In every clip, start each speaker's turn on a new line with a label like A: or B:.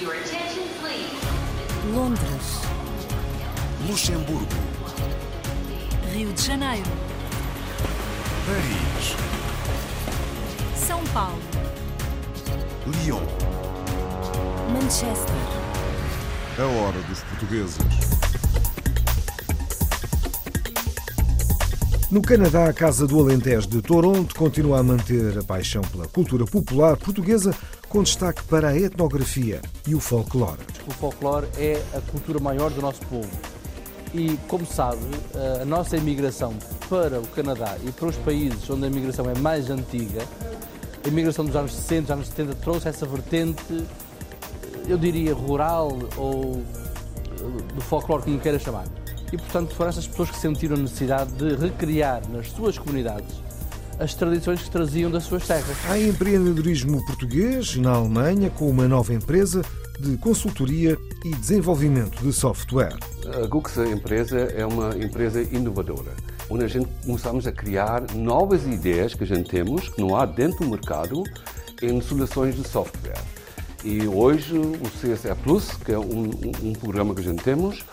A: Your attention, please.
B: Londres,
C: Luxemburgo,
B: Rio de Janeiro,
C: Paris,
B: São Paulo,
C: Lyon.
B: Manchester,
C: A hora dos portugueses.
D: No Canadá, a Casa do Alentejo de Toronto continua a manter a paixão pela cultura popular portuguesa, com destaque para a etnografia e o folclore.
E: O folclore é a cultura maior do nosso povo. E, como sabe, a nossa imigração para o Canadá e para os países onde a imigração é mais antiga, a imigração dos anos 60, anos 70, trouxe essa vertente, eu diria, rural ou eh, do folclore, como queira chamar. E, portanto, foram essas pessoas que sentiram a necessidade de recriar nas suas comunidades as tradições que traziam das suas terras.
D: Há empreendedorismo português na Alemanha com uma nova empresa de consultoria e desenvolvimento de software.
F: A Gux empresa é uma empresa inovadora, onde a gente começamos a criar novas ideias que a gente temos, que não há dentro do mercado, em soluções de software. E hoje o CSE Plus, que é um, um- um programa que a gente temos,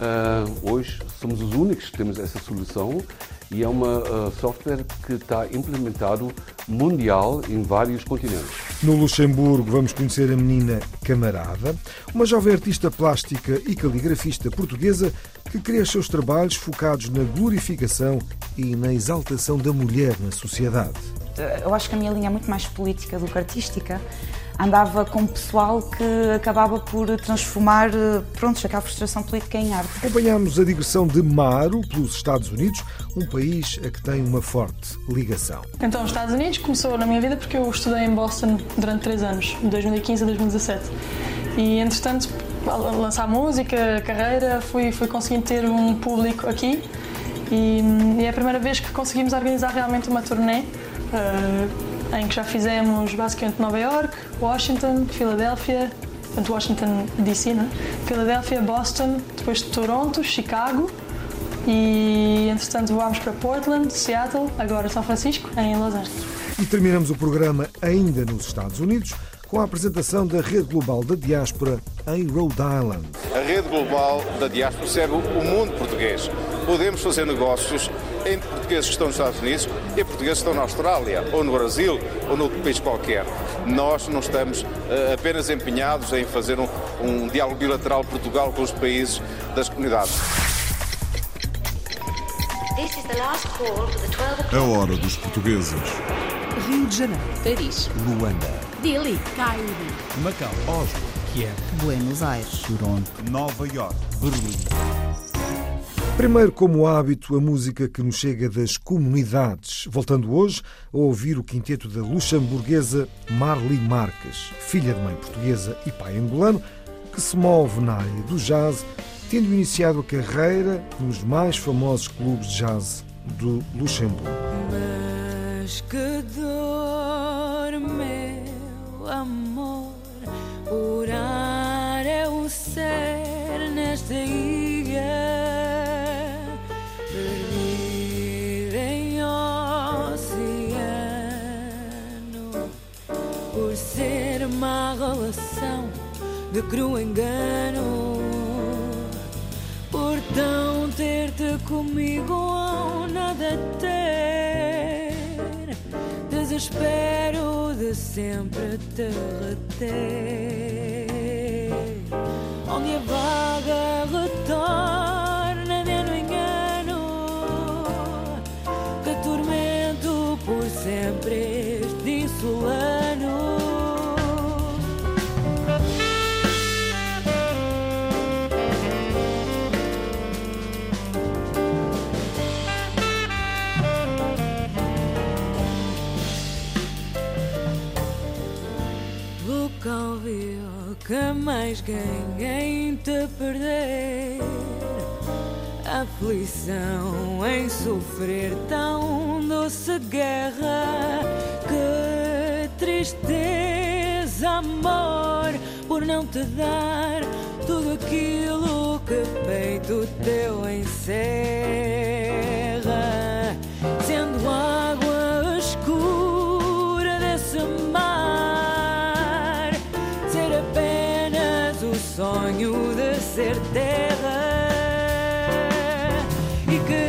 F: ah, hoje somos os únicos que temos essa solução e é uma ah, software que está implementado mundial em vários continentes.
D: No Luxemburgo, vamos conhecer a menina Camarada, uma jovem artista plástica e caligrafista portuguesa que cria os seus trabalhos focados na glorificação e na exaltação da mulher na sociedade.
G: Eu acho que a minha linha é muito mais política do que artística. Andava com pessoal que acabava por transformar eh, pronto, aquela frustração política em arte.
D: Acompanhamos a digressão de Maro pelos Estados Unidos, um país a que tem uma forte ligação.
H: Então, os Estados Unidos começou na minha vida porque eu estudei em Boston durante três anos, de 2015 a 2017. E, entretanto, lançar música, carreira, fui, fui conseguindo ter um público aqui. E, e é a primeira vez que conseguimos organizar realmente uma turnê, eh, em que já fizemos basicamente Nova York, Washington, Filadélfia, portanto, Washington DC, né? Filadélfia, Boston, depois Toronto, Chicago. E entretanto voámos para Portland, Seattle, agora São Francisco, em Los Angeles.
D: E terminamos o programa ainda nos Estados Unidos com a apresentação da Rede Global da Diáspora em Rhode Island.
I: A rede global da diáspora serve o mundo português. Podemos fazer negócios entre portugueses que estão nos Estados Unidos e portugueses que estão na Austrália, ou no Brasil, ou noutro país qualquer. Nós não estamos eh, apenas empenhados em fazer um, um diálogo bilateral Portugal com os países das comunidades.
A: This is the last call for the 12 o'clock.
C: A hora dos portugueses.
B: Rio de Janeiro,
J: Paris,
C: Luanda,
B: Dili, Cairo,
C: Macau, Oslo, Kiev,
J: Buenos Aires,
C: Toronto, Nova York, Berlim.
D: Primeiro, como hábito, a música que nos chega das comunidades. Voltando hoje a ouvir o quinteto da luxemburguesa Marli Marques, filha de mãe portuguesa e pai angolano, que se move na área do jazz, tendo iniciado a carreira nos mais famosos clubes de jazz do Luxemburgo.
K: Mas que dor, meu amor, orar é o ser nesta ilha, perdida em oceano, por ser uma relação de cru engano. Por tão ter-te comigo nada ter Desespero de sempre te reter. Onde a vaga retorna de ano em ano Que tormento por sempre que mais ganhei em te perder. Aflição em sofrer tão doce guerra. Que tristeza, amor, por não te dar Tudo aquilo que peito teu encerra sonho de ser terra. E querendo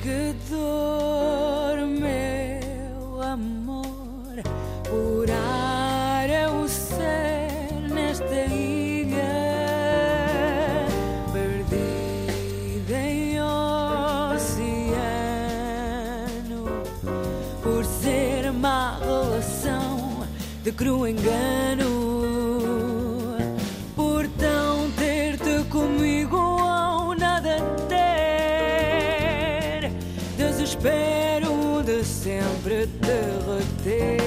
K: Que dor, meu amor, por ar é o ser nesta ilha, perdida em oceano, por ser má relação de cru engano. Reter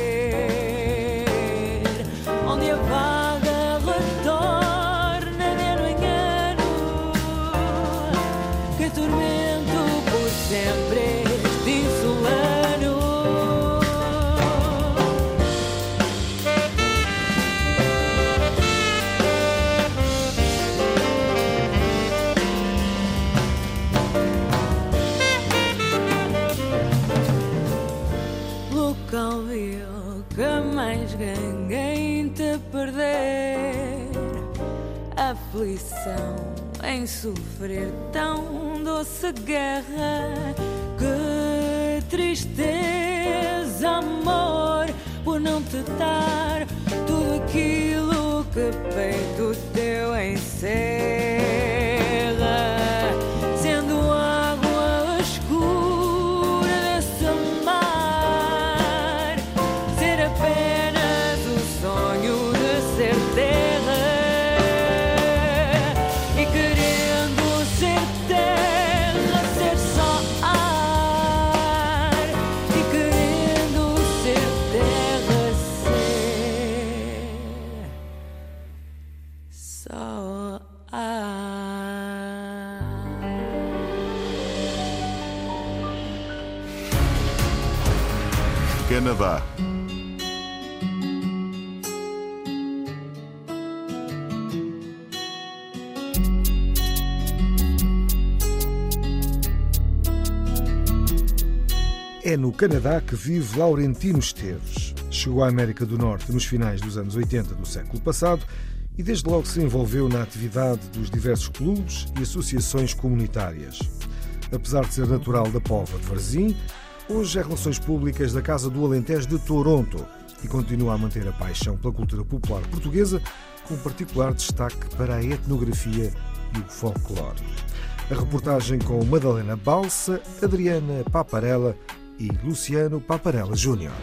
K: Aflição em sofrer tão doce guerra. Que tristeza, amor, por não te dar tudo aquilo que peito teu encerra.
D: É no Canadá que vive Laurentino Esteves. Chegou à América do Norte nos finais dos anos 80 do século passado e desde logo se envolveu na atividade dos diversos clubes e associações comunitárias. Apesar de ser natural da Pova de Varzim, hoje é Relações Públicas da Casa do Alentejo de Toronto e continua a manter a paixão pela cultura popular portuguesa, com particular destaque para a etnografia e o folclore. A reportagem com Madalena Balsa, Adriana Paparella e Luciano Paparella Júnior.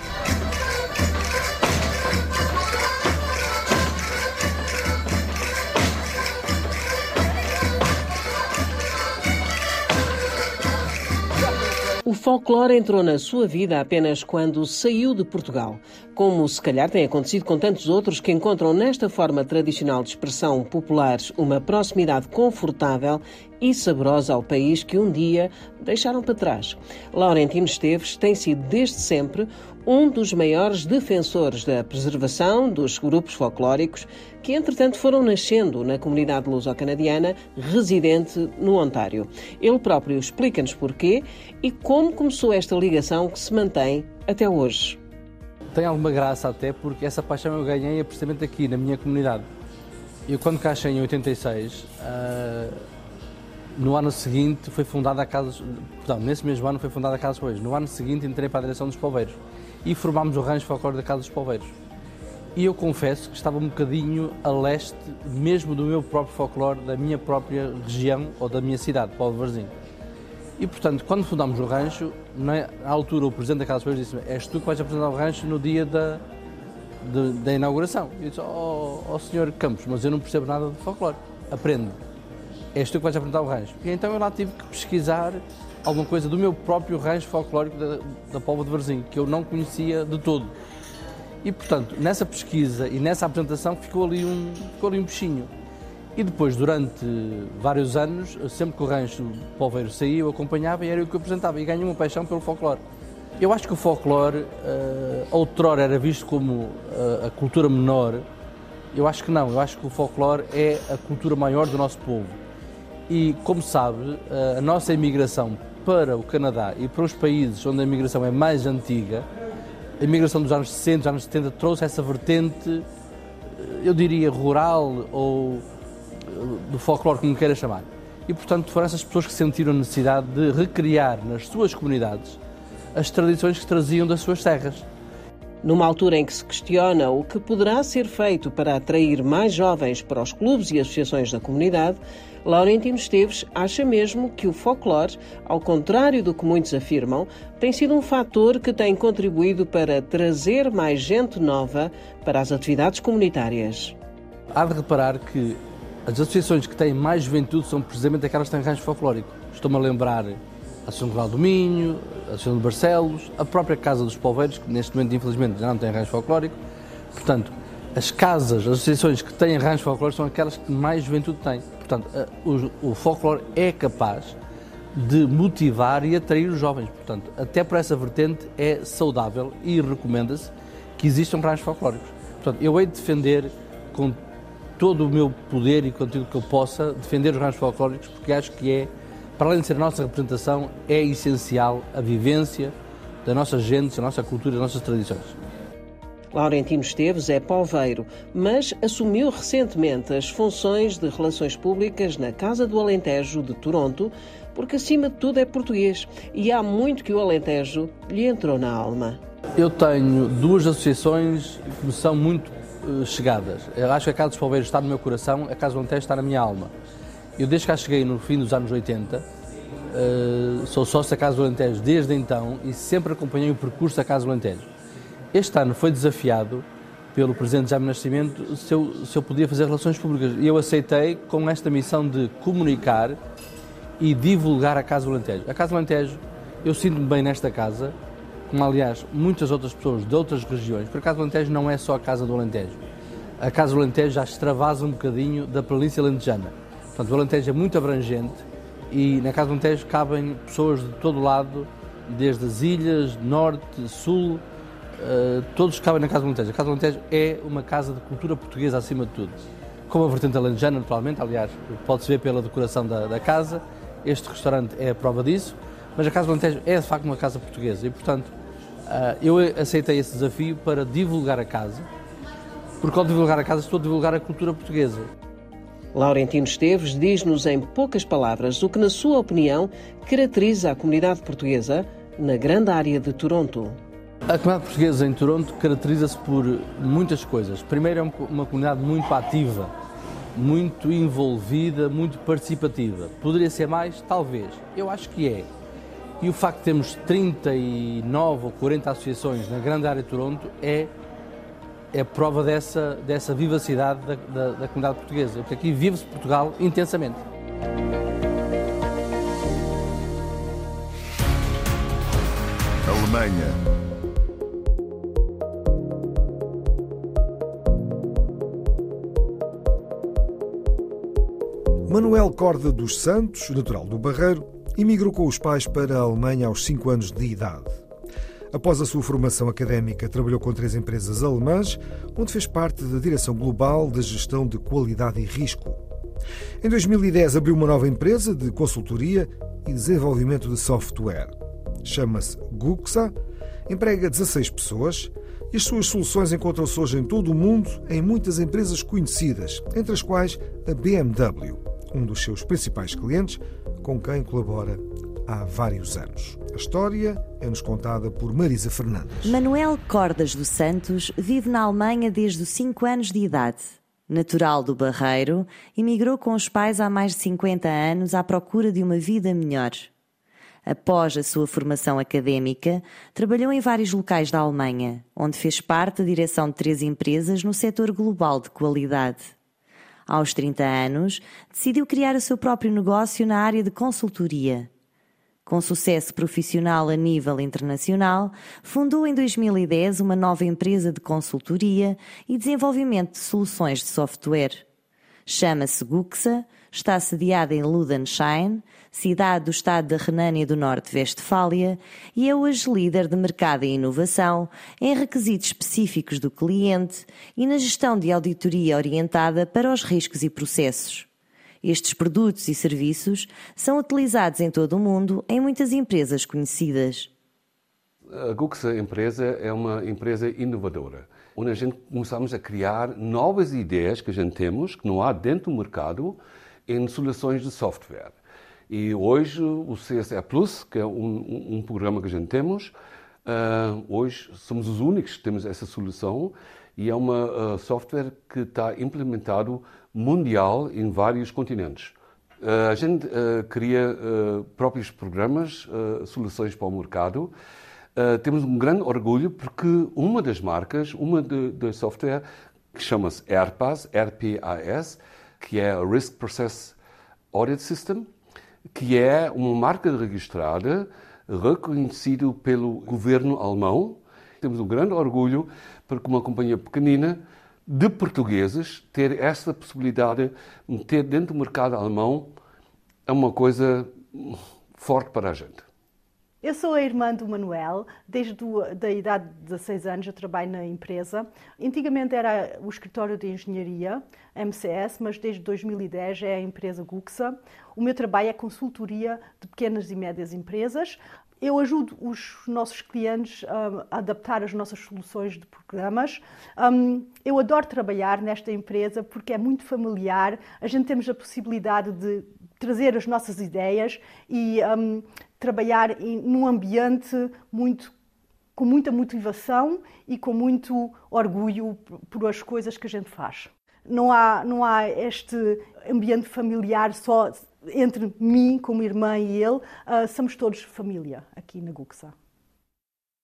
J: Folclore entrou na sua vida apenas quando saiu de Portugal, como se calhar tem acontecido com tantos outros que encontram nesta forma tradicional de expressão popular uma proximidade confortável e saborosa ao país que um dia deixaram para trás. Laurentino Esteves tem sido desde sempre um dos maiores defensores da preservação dos grupos folclóricos que, entretanto, foram nascendo na comunidade luso-canadiana residente no Ontário. Ele próprio explica-nos porquê e como começou esta ligação que se mantém até hoje.
E: Tem alguma graça até porque essa paixão eu ganhei é precisamente aqui, na minha comunidade. Eu, quando cá em 86, uh, no ano seguinte foi fundada a Casa... Portanto, nesse mesmo ano foi fundada a Casa dos Poveiros. No ano seguinte entrei para a direção dos Poveiros e formámos o rancho folclore da Casa dos Poveiros. E eu confesso que estava um bocadinho a leste mesmo do meu próprio folclore, da minha própria região ou da minha cidade, Paulo Varzim. E, portanto, quando fundámos o rancho, na altura o Presidente da Casa dos Poveiros disse és tu que vais apresentar o rancho no dia da, de, da inauguração. E eu disse, ó oh, oh, senhor Campos, mas eu não percebo nada de folclore, aprende. És tu que vais apresentar o rancho. E então eu lá tive que pesquisar alguma coisa do meu próprio rancho folclórico da, da Póvoa de Varzim, que eu não conhecia de todo. E, portanto, nessa pesquisa e nessa apresentação ficou ali um, ficou ali um bichinho. E depois, durante vários anos, sempre que o rancho Polveiro saía, eu acompanhava e era o que eu apresentava. E ganhei uma paixão pelo folclore. Eu acho que o folclore, uh, outrora era visto como uh, a cultura menor. Eu acho que não. Eu acho que o folclore é a cultura maior do nosso povo. E, como sabe, uh, a nossa imigração para o Canadá e para os países onde a imigração é mais antiga, a imigração dos anos 60, dos anos 70 trouxe essa vertente, eu diria, rural ou do folclore, como queira chamar. E, portanto, foram essas pessoas que sentiram a necessidade de recriar nas suas comunidades as tradições que traziam das suas terras.
J: Numa altura em que se questiona o que poderá ser feito para atrair mais jovens para os clubes e associações da comunidade, Laurentino Esteves acha mesmo que o folclore, ao contrário do que muitos afirmam, tem sido um fator que tem contribuído para trazer mais gente nova para as atividades comunitárias.
E: Há de reparar que as associações que têm mais juventude são precisamente aquelas que têm rancho folclórico. Estou-me a lembrar a Associação Val do Minho, a Associação de Barcelos, a própria Casa dos Poveiros, que neste momento infelizmente já não tem rancho folclórico. Portanto, as casas, as associações que têm rancho folclórico são aquelas que mais juventude têm. Portanto, o, o folclore é capaz de motivar e atrair os jovens. Portanto, até por essa vertente é saudável e recomenda-se que existam ranchos folclóricos. Portanto, eu hei de defender com todo o meu poder e com tudo que eu possa defender os ranchos folclóricos, porque acho que é, para além de ser a nossa representação, é essencial a vivência da nossa gente, da nossa cultura, das nossas tradições.
J: Laurentino Esteves é polveiro, mas assumiu recentemente as funções de relações públicas na Casa do Alentejo de Toronto, porque acima de tudo é português e há muito que o Alentejo lhe entrou na alma.
E: Eu tenho duas associações que me são muito uh, chegadas. Eu acho que a Casa dos Polveiros está no meu coração, a Casa do Alentejo está na minha alma. Eu desde cá cheguei no fim dos anos 80, uh, eh, sou sócio da Casa do Alentejo desde então e sempre acompanhei o percurso da Casa do Alentejo. Este ano foi desafiado pelo Presidente Jaime Nascimento se eu, se eu podia fazer relações públicas e eu aceitei com esta missão de comunicar e divulgar a Casa do Alentejo. A Casa do Alentejo, eu sinto-me bem nesta casa, como aliás muitas outras pessoas de outras regiões, porque a Casa do Alentejo não é só a Casa do Alentejo. A Casa do Alentejo já extravasa um bocadinho da planície alentejana. Portanto, o Alentejo é muito abrangente e na Casa do Alentejo cabem pessoas de todo o lado, desde as ilhas, norte, sul, uh, todos cabem na Casa do Alentejo. A Casa do Alentejo é uma casa de cultura portuguesa acima de tudo. Com a vertente alentejana, naturalmente, aliás, pode-se ver pela decoração da, da casa, este restaurante é a prova disso, mas a Casa do Alentejo é de facto uma casa portuguesa e, portanto, uh, eu aceitei esse desafio para divulgar a casa Porque ao divulgar a casa estou a divulgar a cultura portuguesa.
J: Laurentino Esteves diz-nos em poucas palavras o que, na sua opinião, caracteriza a comunidade portuguesa na grande área de Toronto.
E: A comunidade portuguesa em Toronto caracteriza-se por muitas coisas. Primeiro, é uma comunidade muito ativa, muito envolvida, muito participativa. Poderia ser mais? Talvez. Eu acho que é. E o facto de termos 39 ou 40 associações na grande área de Toronto é, é prova dessa, dessa vivacidade da, da, da comunidade portuguesa. Porque aqui vive-se Portugal intensamente.
C: Alemanha.
D: Manuel Corda dos Santos, natural do Barreiro, emigrou com os pais para a Alemanha aos 5 anos de idade. Após a sua formação académica, trabalhou com três empresas alemãs, onde fez parte da direção global da gestão de qualidade e risco. Em 2010, abriu uma nova empresa de consultoria e desenvolvimento de software. Chama-se Guxa, emprega 16 pessoas e as suas soluções encontram-se hoje em todo o mundo em muitas empresas conhecidas, entre as quais a BMW, um dos seus principais clientes, com quem colabora há vários anos. A história é-nos contada por Marisa Fernandes.
L: Manuel Cordas dos Santos vive na Alemanha desde os 5 anos de idade. Natural do Barreiro, emigrou com os pais há mais de 50 anos à procura de uma vida melhor. Após a sua formação académica, trabalhou em vários locais da Alemanha, onde fez parte da direção de três empresas no setor global de qualidade. Aos 30 anos, decidiu criar o seu próprio negócio na área de consultoria. Com sucesso profissional a nível internacional, fundou em 2010 uma nova empresa de consultoria e desenvolvimento de soluções de software. Chama-se Guxa, está sediada em Ludenschein, cidade do estado da Renânia do Norte-Westfália, e é hoje líder de mercado e inovação em requisitos específicos do cliente e na gestão de auditoria orientada para os riscos e processos. Estes produtos e serviços são utilizados em todo o mundo em muitas empresas conhecidas.
F: A Guxa empresa é uma empresa inovadora, onde a gente começamos a criar novas ideias que a gente temos, que não há dentro do mercado, em soluções de software. E hoje o CSE Plus, que é um, um programa que a gente temos, uh, hoje somos os únicos que temos essa solução e é uma uh, software que está implementado mundial em vários continentes. Uh, a gente cria próprios programas, soluções para o mercado. temos um grande orgulho porque uma das marcas, uma de software que chama-se AirPass, RPAS, que é Risk Process Audit System, que é uma marca registrada, reconhecido pelo governo alemão. Temos um grande orgulho porque uma companhia pequenina de portugueses ter essa possibilidade de ter dentro do mercado alemão é uma coisa forte para a gente.
M: Eu sou a irmã do Manuel, desde a idade de 16 anos eu trabalho na empresa. Antigamente era o escritório de engenharia, MCS, mas desde 2010 é a empresa Guxa. O meu trabalho é consultoria de pequenas e médias empresas. Eu ajudo os nossos clientes um, a adaptar as nossas soluções de programas. Um, eu adoro trabalhar nesta empresa porque é muito familiar. A gente temos a possibilidade de trazer as nossas ideias e um, trabalhar em, num ambiente muito com muita motivação e com muito orgulho por as coisas que a gente faz. Não há, não há este ambiente familiar só entre mim como irmã e ele, uh, somos todos família aqui na Guxa.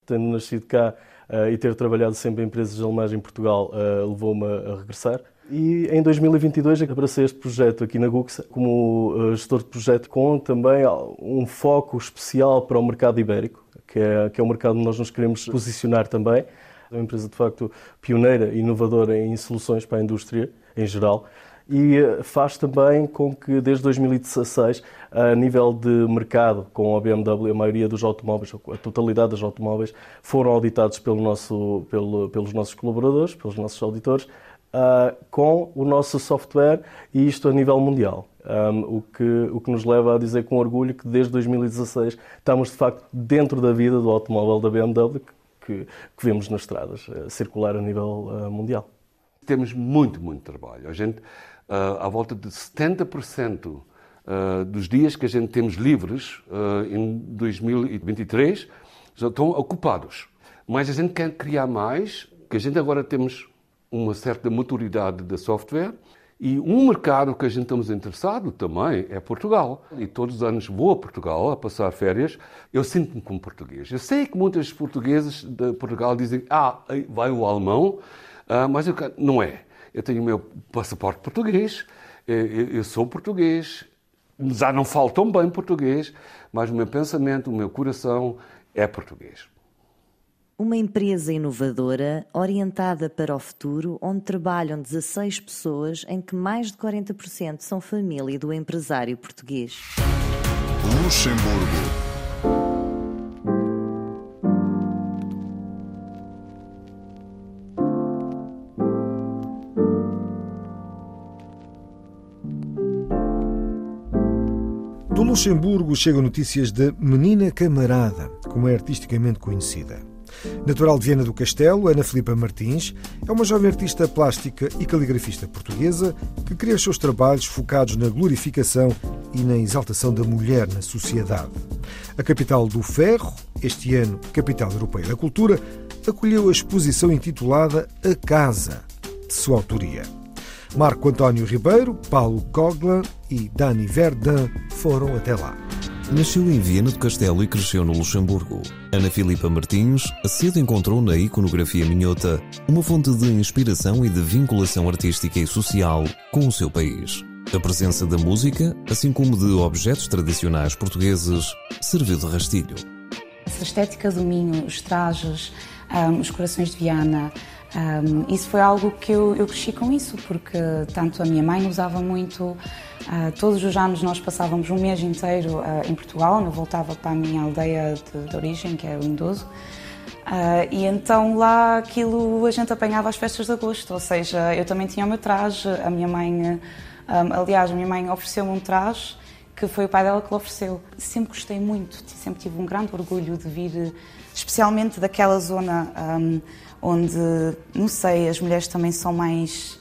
N: Tendo nascido cá uh, e ter trabalhado sempre em empresas alemãs em Portugal, uh, levou-me a regressar. E em 2022 abracei este projeto aqui na Guxa como gestor de projeto com também um foco especial para o mercado ibérico, que é, que é o mercado onde nós nos queremos posicionar também. É uma empresa de facto pioneira e inovadora em soluções para a indústria em geral e eh, faz também com que desde 2016, a nível de mercado, com a BMW, a maioria dos automóveis, a totalidade dos automóveis, foram auditados pelo nosso, pelo, pelos nossos colaboradores, pelos nossos auditores, uh, com o nosso software e isto a nível mundial. Um, o, que, o que nos leva a dizer com orgulho que desde 2016 estamos de facto dentro da vida do automóvel da BMW que, que, vemos nas estradas, uh, circular a nível uh, mundial
F: temos muito, muito trabalho. A gente, uh, à volta de 70% uh, dos dias que a gente temos livres uh, em 2023 já estão ocupados. Mas a gente quer criar mais, que a gente agora temos uma certa maturidade de software e um mercado que a gente estamos interessado também é Portugal. E todos os anos vou a Portugal a passar férias. Eu sinto-me como português. Eu sei que muitos portugueses de Portugal dizem, ah, vai o alemão, ah, mas eu, não é. Eu tenho o meu passaporte português, eu sou português, já não falo tão bem português, mas o meu pensamento, o meu coração é português.
L: Uma empresa inovadora orientada para o futuro, onde trabalham 16 pessoas, em que mais de 40% são família do empresário português.
C: Luxemburgo.
D: Luxemburgo chegam notícias da Menina Camarada, como é artisticamente conhecida. Natural de Viena do Castelo, Ana Filipa Martins é uma jovem artista plástica e caligrafista portuguesa que cria os seus trabalhos focados na glorificação e na exaltação da mulher na sociedade. A capital do ferro, este ano Capital Europeia da Cultura, acolheu a exposição intitulada A Casa, de sua autoria. Marco António Ribeiro, Paulo Coglan e Dani Verdun foram até lá.
O: Nasceu em Viena do Castelo e cresceu no Luxemburgo. Ana Filipa Martins cedo encontrou na iconografia minhota uma fonte de inspiração e de vinculação artística e social com o seu país. A presença da música, assim como de objetos tradicionais portugueses, serviu de rastilho.
G: Essa estética do Minho, os trajes, um, os corações de Viana, um, isso foi algo que eu, eu cresci com isso, porque tanto a minha mãe usava muito, uh, todos os anos nós passávamos um mês inteiro uh, em Portugal, eu voltava para a minha aldeia de, de origem, que é o Lindoso, uh, e então lá aquilo a gente apanhava as festas de agosto, ou seja, eu também tinha o meu traje, a minha mãe, um, aliás, a minha mãe ofereceu-me um traje que foi o pai dela que lhe ofereceu. Sempre gostei muito, sempre tive um grande orgulho de vir, especialmente daquela zona um, onde, não sei, as mulheres também são mais,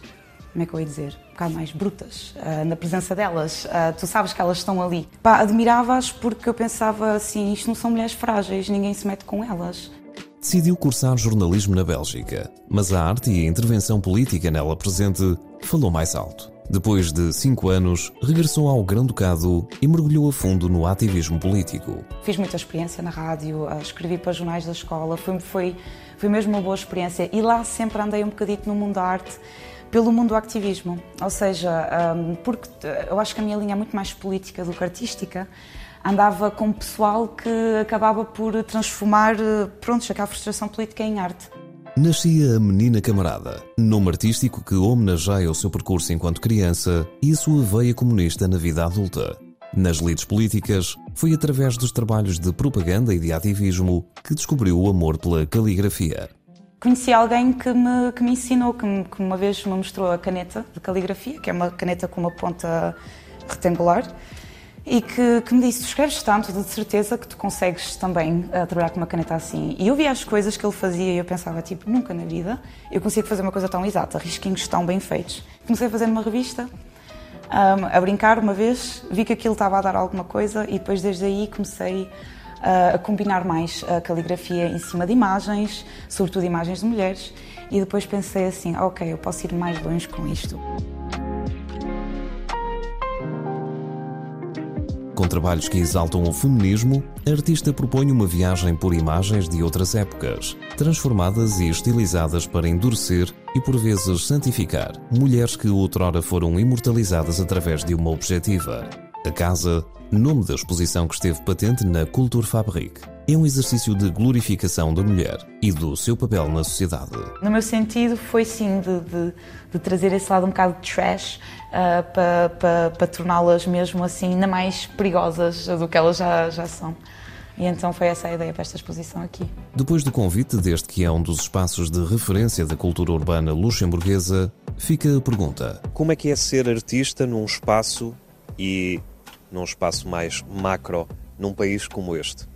G: como é que eu ia dizer, um bocado mais brutas uh, na presença delas. Uh, tu sabes que elas estão ali. Admirava-as porque eu pensava assim, isto não são mulheres frágeis, ninguém se mete com elas.
O: Decidiu cursar jornalismo na Bélgica, mas a arte e a intervenção política nela presente falou mais alto. Depois de cinco anos, regressou ao Grão-Ducado e mergulhou a fundo no ativismo político.
G: Fiz muita experiência na rádio, escrevi para jornais da escola, foi, foi, foi mesmo uma boa experiência. E lá sempre andei um bocadito no mundo da arte, pelo mundo do ativismo. Ou seja, porque eu acho que a minha linha é muito mais política do que artística, andava com pessoal que acabava por transformar, pronto, aquela frustração política em arte.
O: Nascia a Menina Camarada, nome artístico que homenageia o seu percurso enquanto criança e a sua veia comunista na vida adulta. Nas lides políticas, foi através dos trabalhos de propaganda e de ativismo que descobriu o amor pela caligrafia.
G: Conheci alguém que me, que me ensinou, que, me, que uma vez me mostrou a caneta de caligrafia, que é uma caneta com uma ponta retangular, e que, que, me disse: Tu escreves tanto, de certeza que tu consegues também uh, trabalhar com uma caneta assim. E eu via as coisas que ele fazia e eu pensava: tipo, nunca na vida eu consigo fazer uma coisa tão exata, risquinhos tão bem feitos. Comecei a fazer numa revista, um, a brincar uma vez, vi que aquilo estava a dar alguma coisa e depois desde aí comecei uh, a combinar mais a caligrafia em cima de imagens, sobretudo imagens de mulheres, e depois pensei assim: Ok, eu posso ir mais longe com isto.
O: Com trabalhos que exaltam o feminismo, a artista propõe uma viagem por imagens de outras épocas, transformadas e estilizadas para endurecer e por vezes santificar mulheres que outrora foram imortalizadas através de uma objetiva. A Casa, nome da exposição que esteve patente na Culture Fabrique, é um exercício de glorificação da mulher e do seu papel na sociedade.
G: No meu sentido, foi sim de, de, de trazer esse lado um bocado de trash uh, para, para, para torná-las mesmo assim ainda mais perigosas do que elas já, já são. E então foi essa a ideia para esta exposição aqui.
O: Depois do convite, desde que é um dos espaços de referência da cultura urbana luxemburguesa, fica a pergunta:
P: Como é que é ser artista num espaço e num espaço mais macro, num país como este?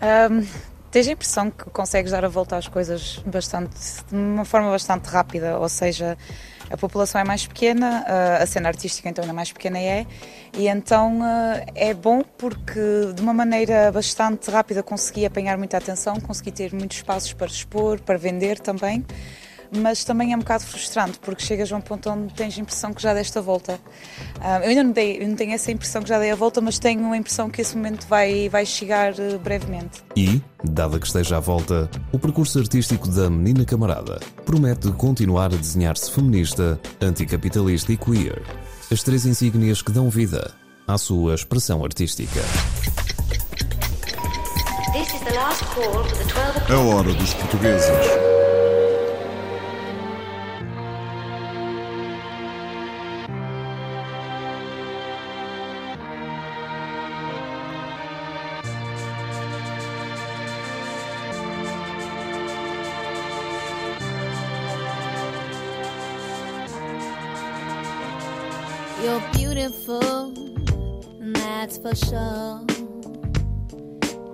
G: Um,
Q: tens a impressão que consegues dar a volta às coisas bastante, de uma forma bastante rápida, ou seja, a população é mais pequena, a cena artística então ainda mais pequena é, e então é bom porque de uma maneira bastante rápida consegui apanhar muita atenção, consegui ter muitos espaços para expor, para vender também mas também é um bocado frustrante porque chegas a um ponto onde tens a impressão que já deste a volta. Uh, eu ainda não, dei, não tenho essa impressão que já dei a volta, mas tenho a impressão que esse momento vai, vai chegar uh, brevemente.
O: E, dada que esteja à volta, o percurso artístico da menina camarada promete continuar a desenhar-se feminista, anticapitalista e queer. As três insígnias que dão vida à sua expressão artística.
C: A hora dos portugueses.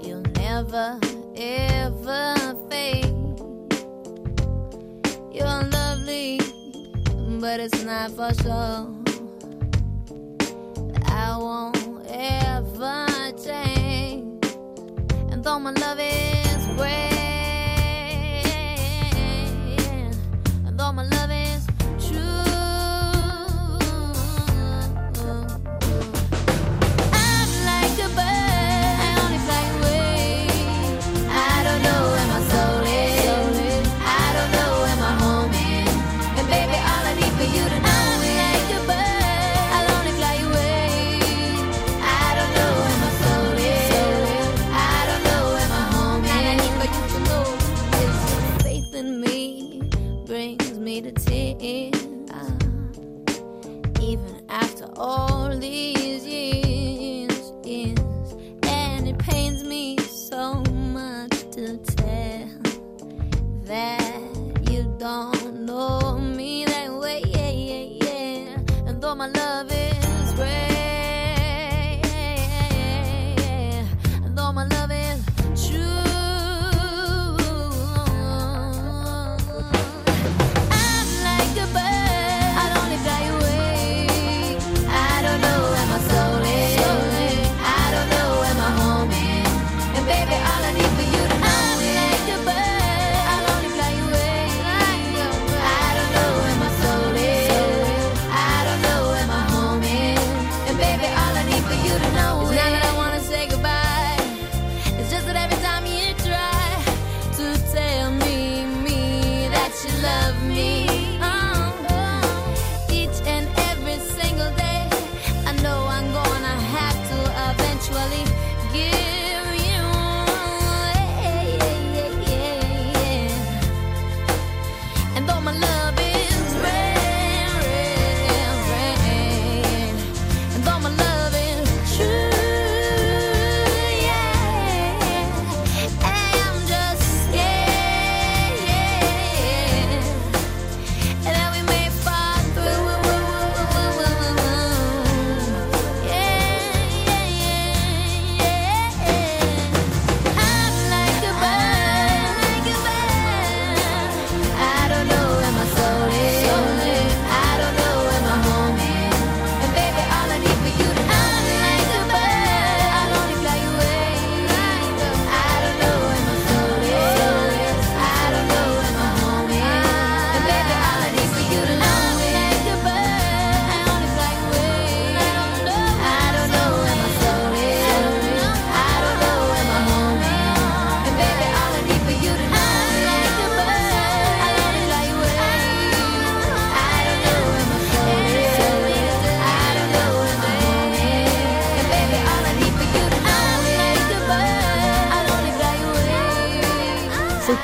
R: You'll never, ever fade. You're lovely, but it's not for sure. I won't ever change. And though my love is great,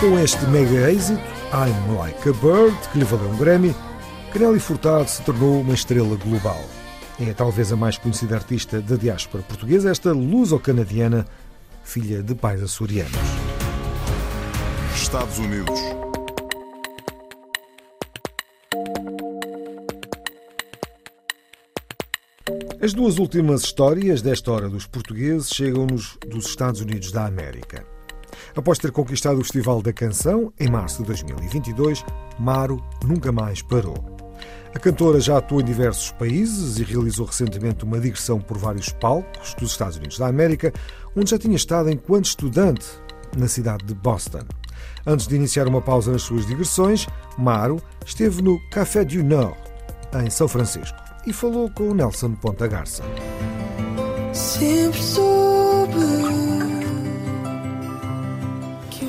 D: Com este mega êxito, I'm Like a Bird, que lhe valeu um Grammy, que Nelly Furtado se tornou uma estrela global. É talvez a mais conhecida artista da diáspora portuguesa, esta luso-canadiana, filha de pais açorianos.
C: Estados Unidos.
D: As duas últimas histórias desta hora dos portugueses chegam-nos dos Estados Unidos da América. Após ter conquistado o Festival da Canção em março de 2022, Maro nunca mais parou. A cantora já atuou em diversos países e realizou recentemente uma digressão por vários palcos dos Estados Unidos da América, onde já tinha estado enquanto estudante na cidade de Boston. Antes de iniciar uma pausa nas suas digressões, Maro esteve no Café du Nord, em São Francisco, e falou com Nelson Ponta Garça.
S: Sempre soube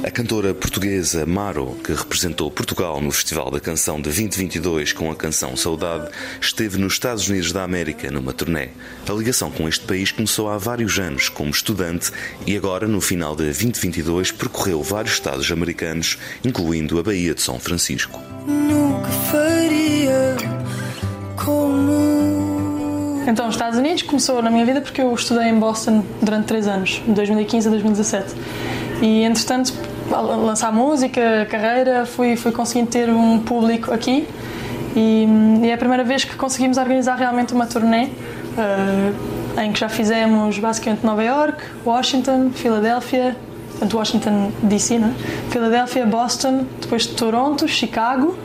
T: A cantora portuguesa Maro, que representou Portugal no Festival da Canção de 2022 com a canção Saudade, esteve nos Estados Unidos da América numa turnê. A ligação com este país começou há vários anos como estudante e agora, no final de 2022, percorreu vários estados americanos, incluindo a Baía de São Francisco.
S: nunca faria como.
H: Então, os Estados Unidos começou na minha vida porque eu estudei em Boston durante três anos, de 2015 a 2017. E, entretanto, lançar música, carreira, fui, fui conseguindo ter um público aqui. E, e é a primeira vez que conseguimos organizar realmente uma turnê eh, em que já fizemos basicamente Nova York, Washington, Filadélfia, portanto Washington DC, né? Filadélfia, Boston, depois Toronto, Chicago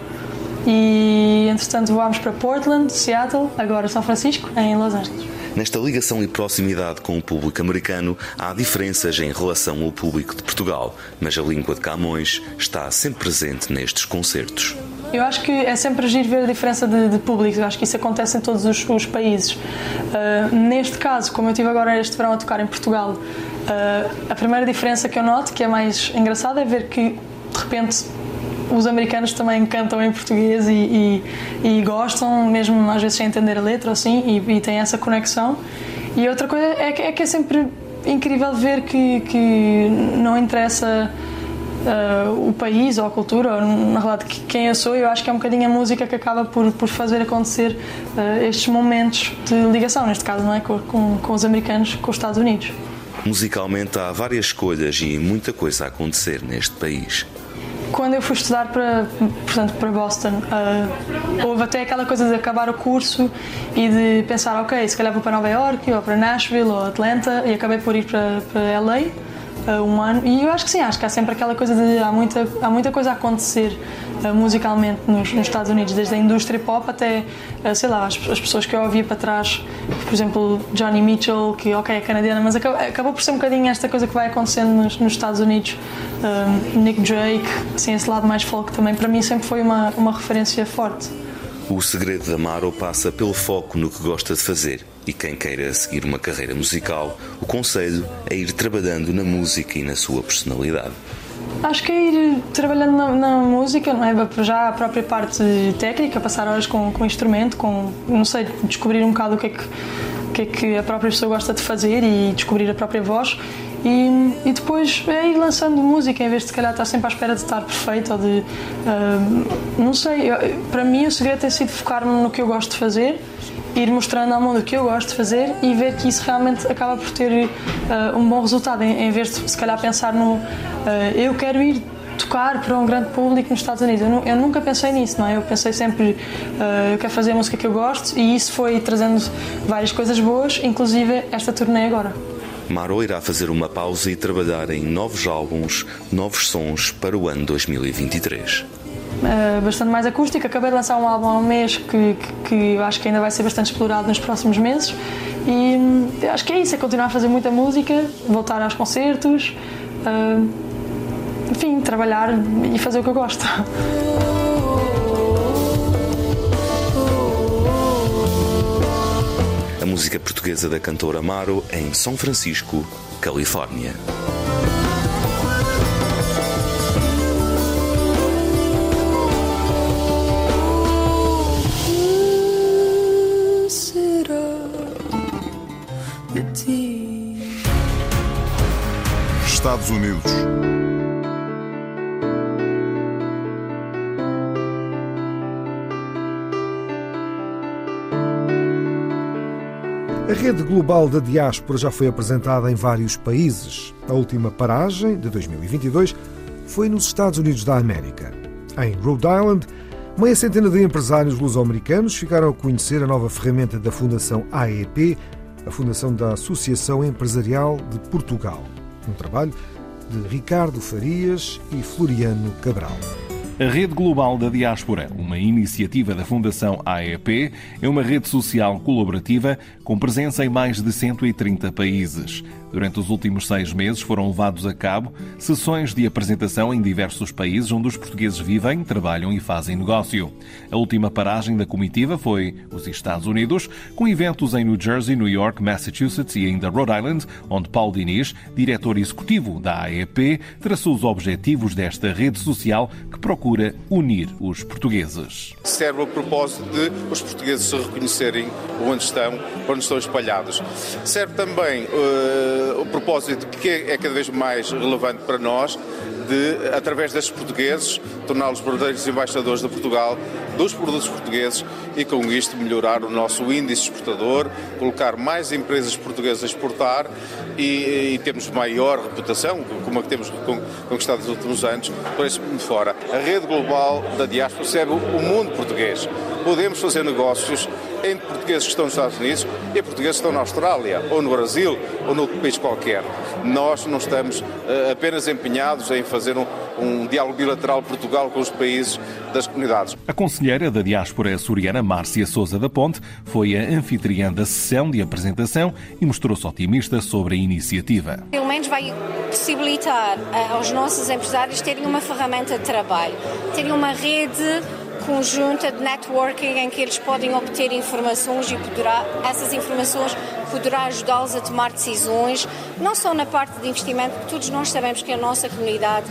H: e entretanto voámos para Portland, Seattle, agora São Francisco, em Los Angeles.
T: Nesta ligação e proximidade com o público americano, há diferenças em relação ao público de Portugal, mas a língua de Camões está sempre presente nestes concertos.
H: Eu acho que é sempre agir ver a diferença de, de públicos, eu acho que isso acontece em todos os, os países. Uh, neste caso, como eu estive agora este verão a tocar em Portugal, uh, a primeira diferença que eu noto, que é mais engraçada, é ver que de repente os americanos também cantam em português e, e, e gostam, mesmo às vezes sem entender a letra assim, e, e têm essa conexão. E outra coisa é que é, que é sempre incrível ver que, que não interessa uh, o país ou a cultura, ou, na realidade quem eu sou, eu acho que é um bocadinho a música que acaba por, por fazer acontecer uh, estes momentos de ligação, neste caso, não é? Com, com, com os americanos, com os Estados Unidos.
T: Musicalmente há várias escolhas e muita coisa a acontecer neste país.
H: Quando eu fui estudar para, portanto, para Boston, uh, houve até aquela coisa de acabar o curso e de pensar, ok, se calhar vou para Nova York, ou para Nashville, ou Atlanta, e acabei por ir para, para LA uh, um ano. E eu acho que sim, acho que há sempre aquela coisa de há muita, há muita coisa a acontecer musicalmente nos, nos, Estados Unidos, desde a indústria pop até, uh, sei lá, as, as, pessoas que eu ouvia para trás, por exemplo, Johnny Mitchell, que ok, é canadiana, mas acabou, acabou por ser um bocadinho esta coisa que vai acontecendo nos, nos Estados Unidos. Nick Drake, assim, esse lado mais folk também, para mim sempre foi uma, uma referência forte.
T: O segredo da Maro passa pelo foco no que gosta de fazer. E quem queira seguir uma carreira musical, o conselho é ir trabalhando na música e na sua personalidade.
H: Acho que é ir trabalhando na, na música, não é? Já a própria parte técnica, passar horas com, com o instrumento, com, não sei, descobrir um bocado o que é que, o que, é que a própria pessoa gosta de fazer e descobrir a própria voz. E, e, depois é ir lançando música em vez de se calhar estar sempre à espera de estar perfeito ou de. Uh, não sei, eu, para mim o segredo tem sido focar-me no que eu gosto de fazer, ir mostrando ao mundo o que eu gosto de fazer e ver que isso realmente acaba por ter uh, um bom resultado, em, em, vez de se calhar pensar no uh, eu quero ir tocar para um grande público nos Estados Unidos. Eu, eu nunca pensei nisso, não é? Eu pensei sempre uh, eu quero fazer a música que eu gosto e isso foi trazendo várias coisas boas, inclusive esta turnê agora.
T: Maro irá fazer uma pausa e trabalhar em novos álbuns, novos sons para o ano 2023.
H: Uh, bastante mais acústica. Acabei de lançar um álbum há um mês que, que, que acho que ainda vai ser bastante explorado nos próximos meses. E hum, acho que é isso: é continuar a fazer muita música, voltar aos concertos, uh, enfim, trabalhar e fazer o que eu gosto.
T: A música portuguesa da cantora Maro em São Francisco, Califórnia.
C: Estados Unidos.
D: A rede global da diáspora já foi apresentada em vários países. A última paragem, de 2022, foi nos Estados Unidos da América. Em Rhode Island, meia centena de empresários luso-americanos ficaram a conhecer a nova ferramenta da Fundação AEP, a Fundação da Associação Empresarial de Portugal. Um trabalho de Ricardo Farias e Floriano Cabral.
U: A Rede Global da Diáspora, uma iniciativa da Fundação AEP, é uma rede social colaborativa com presença em mais de 130 países. Durante os últimos seis meses foram levados a cabo sessões de apresentação em diversos países onde os portugueses vivem, trabalham e fazem negócio. A última paragem da comitiva foi os Estados Unidos, com eventos em New Jersey, New York, Massachusetts e ainda Rhode Island, onde Paulo Diniz, diretor executivo da AEP, traçou os objetivos desta rede social que procura unir os portugueses.
I: Serve a propósito de os portugueses se reconhecerem onde estão, onde estão espalhados. Serve também uh, o propósito que é cada vez mais relevante para nós de, através destes portugueses, torná-los verdadeiros embaixadores de Portugal, dos produtos portugueses e com isto melhorar o nosso índice exportador, colocar mais empresas portuguesas a exportar e, e temos maior reputação, como a que temos conquistado nos últimos anos, por mundo fora. A rede global da diáspora percebe o mundo português. Podemos fazer negócios entre portugueses que estão nos Estados Unidos e portugueses que estão na Austrália, ou no Brasil, ou noutro país qualquer. Nós não estamos uh, apenas empenhados em fazer um, um diálogo bilateral Portugal com os países das comunidades.
U: A conselheira da diáspora açoriana, Márcia Souza da Ponte, foi a anfitriã da sessão de apresentação e mostrou-se otimista sobre a iniciativa.
V: Pelo menos vai possibilitar uh, aos nossos empresários terem uma ferramenta de trabalho, terem uma rede conjunta de networking em que eles podem obter informações e poderá, essas informações poderá ajudá-los a tomar decisões, não só na parte de investimento, porque todos nós sabemos que a nossa comunidade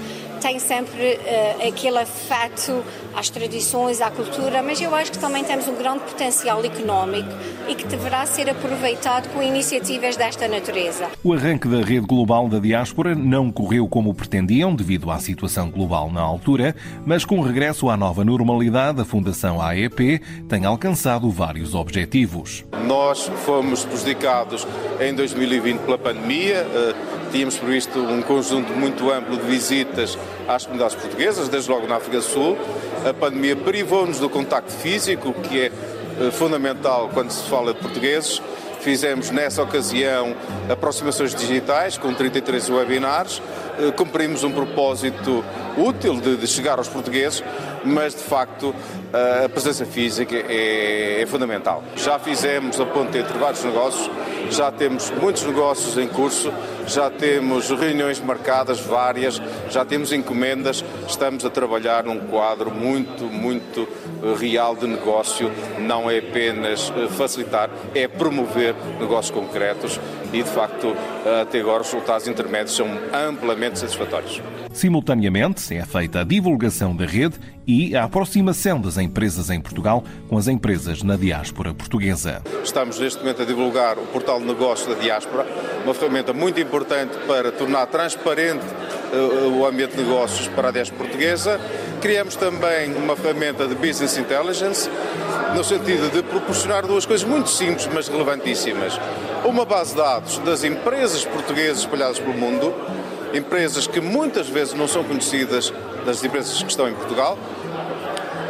V: tem sempre uh, aquele afeto às tradições, à cultura, mas eu acho que também temos um grande potencial económico e que deverá ser aproveitado com iniciativas desta natureza.
U: O arranque da rede global da diáspora não correu como pretendiam, devido à situação global na altura, mas com o regresso à nova normalidade, a Fundação AEP tem alcançado vários objetivos.
I: Nós fomos prejudicados em 2020 pela pandemia. Uh, Tínhamos previsto um conjunto muito amplo de visitas às comunidades portuguesas, desde logo na África do Sul. A pandemia privou-nos do contacto físico, que é eh, fundamental quando se fala de portugueses. Fizemos nessa ocasião aproximações digitais com 33 webinars. Eh, cumprimos um propósito útil de, chegar aos portugueses, mas de facto a presença física é, é, fundamental. Já fizemos a ponte entre vários negócios, já temos muitos negócios em curso, já temos reuniões marcadas várias, já temos encomendas, estamos a trabalhar num quadro muito, muito eh, real de negócio, não é apenas eh, facilitar, é promover negócios concretos e de facto até agora os resultados intermédios são amplamente satisfatórios.
U: Simultaneamente, é feita a divulgação da rede e a aproximação das empresas em Portugal com as empresas na diáspora portuguesa.
I: Estamos neste momento a divulgar o portal de negócios da diáspora, uma ferramenta muito importante para tornar transparente uh, o ambiente de negócios para a diáspora portuguesa. Criamos também uma ferramenta de Business Intelligence, no sentido de proporcionar duas coisas muito simples, mas relevantíssimas. Uma base de dados das empresas portuguesas espalhadas pelo mundo, empresas que muitas vezes não são conhecidas das empresas que estão em Portugal,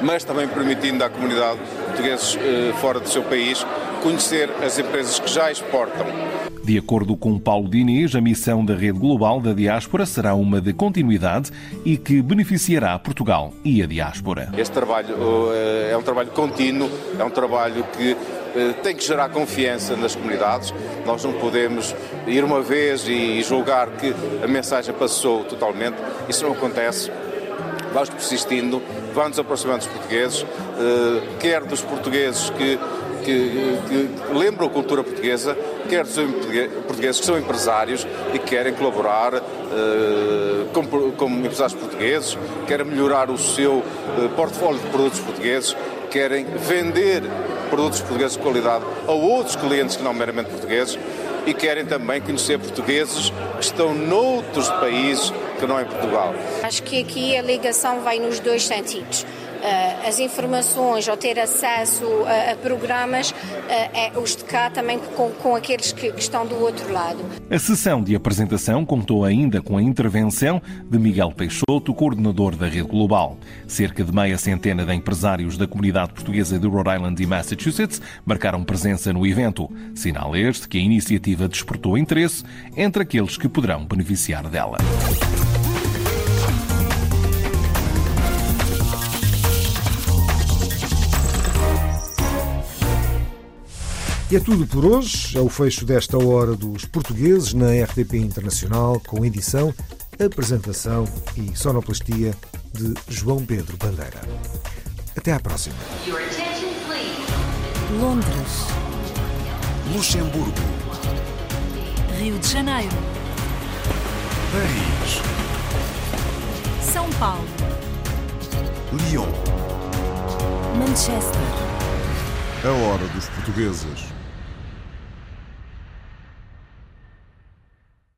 I: mas também permitindo à comunidade portuguesa eh, fora do seu país conhecer as empresas que já exportam.
U: De acordo com Paulo Diniz, a missão da Rede Global da Diáspora será uma de continuidade e que beneficiará Portugal e a diáspora.
I: Este trabalho eh, é um trabalho contínuo, é um trabalho que tem que gerar confiança nas comunidades. Nós não podemos ir uma vez e julgar que a mensagem passou totalmente. Isso não acontece. Vamos persistindo, vamos aproximando dos portugueses, eh, quer dos portugueses que, que, que lembram a cultura portuguesa, quer dos portugueses que são empresários e que querem colaborar uh, como, como, empresários portugueses, querem melhorar o seu portfólio de produtos portugueses, querem vender produtos portugueses de qualidade a outros clientes que não meramente portugueses e querem também conhecer portugueses que estão noutros países que não em Portugal.
V: Acho que aqui a ligação vai nos dois sentidos. Uh, as informações ou ter acesso a, a programas, uh, é os de cá também com, com aqueles que, que estão do outro lado.
U: A sessão de apresentação contou ainda com a intervenção de Miguel Peixoto, coordenador da Rede Global. Cerca de meia centena de empresários da comunidade portuguesa de Rhode Island e Massachusetts marcaram presença no evento. Sinal este que a iniciativa despertou interesse entre aqueles que poderão beneficiar dela.
D: E é tudo por hoje. É o fecho desta hora dos portugueses na RTP Internacional, com edição, apresentação e sonoplastia de João Pedro Bandeira. Até à próxima.
W: Londres.
C: Luxemburgo.
W: Rio de Janeiro.
C: Paris.
W: São Paulo.
C: Lyon.
W: Manchester.
C: A hora dos portugueses.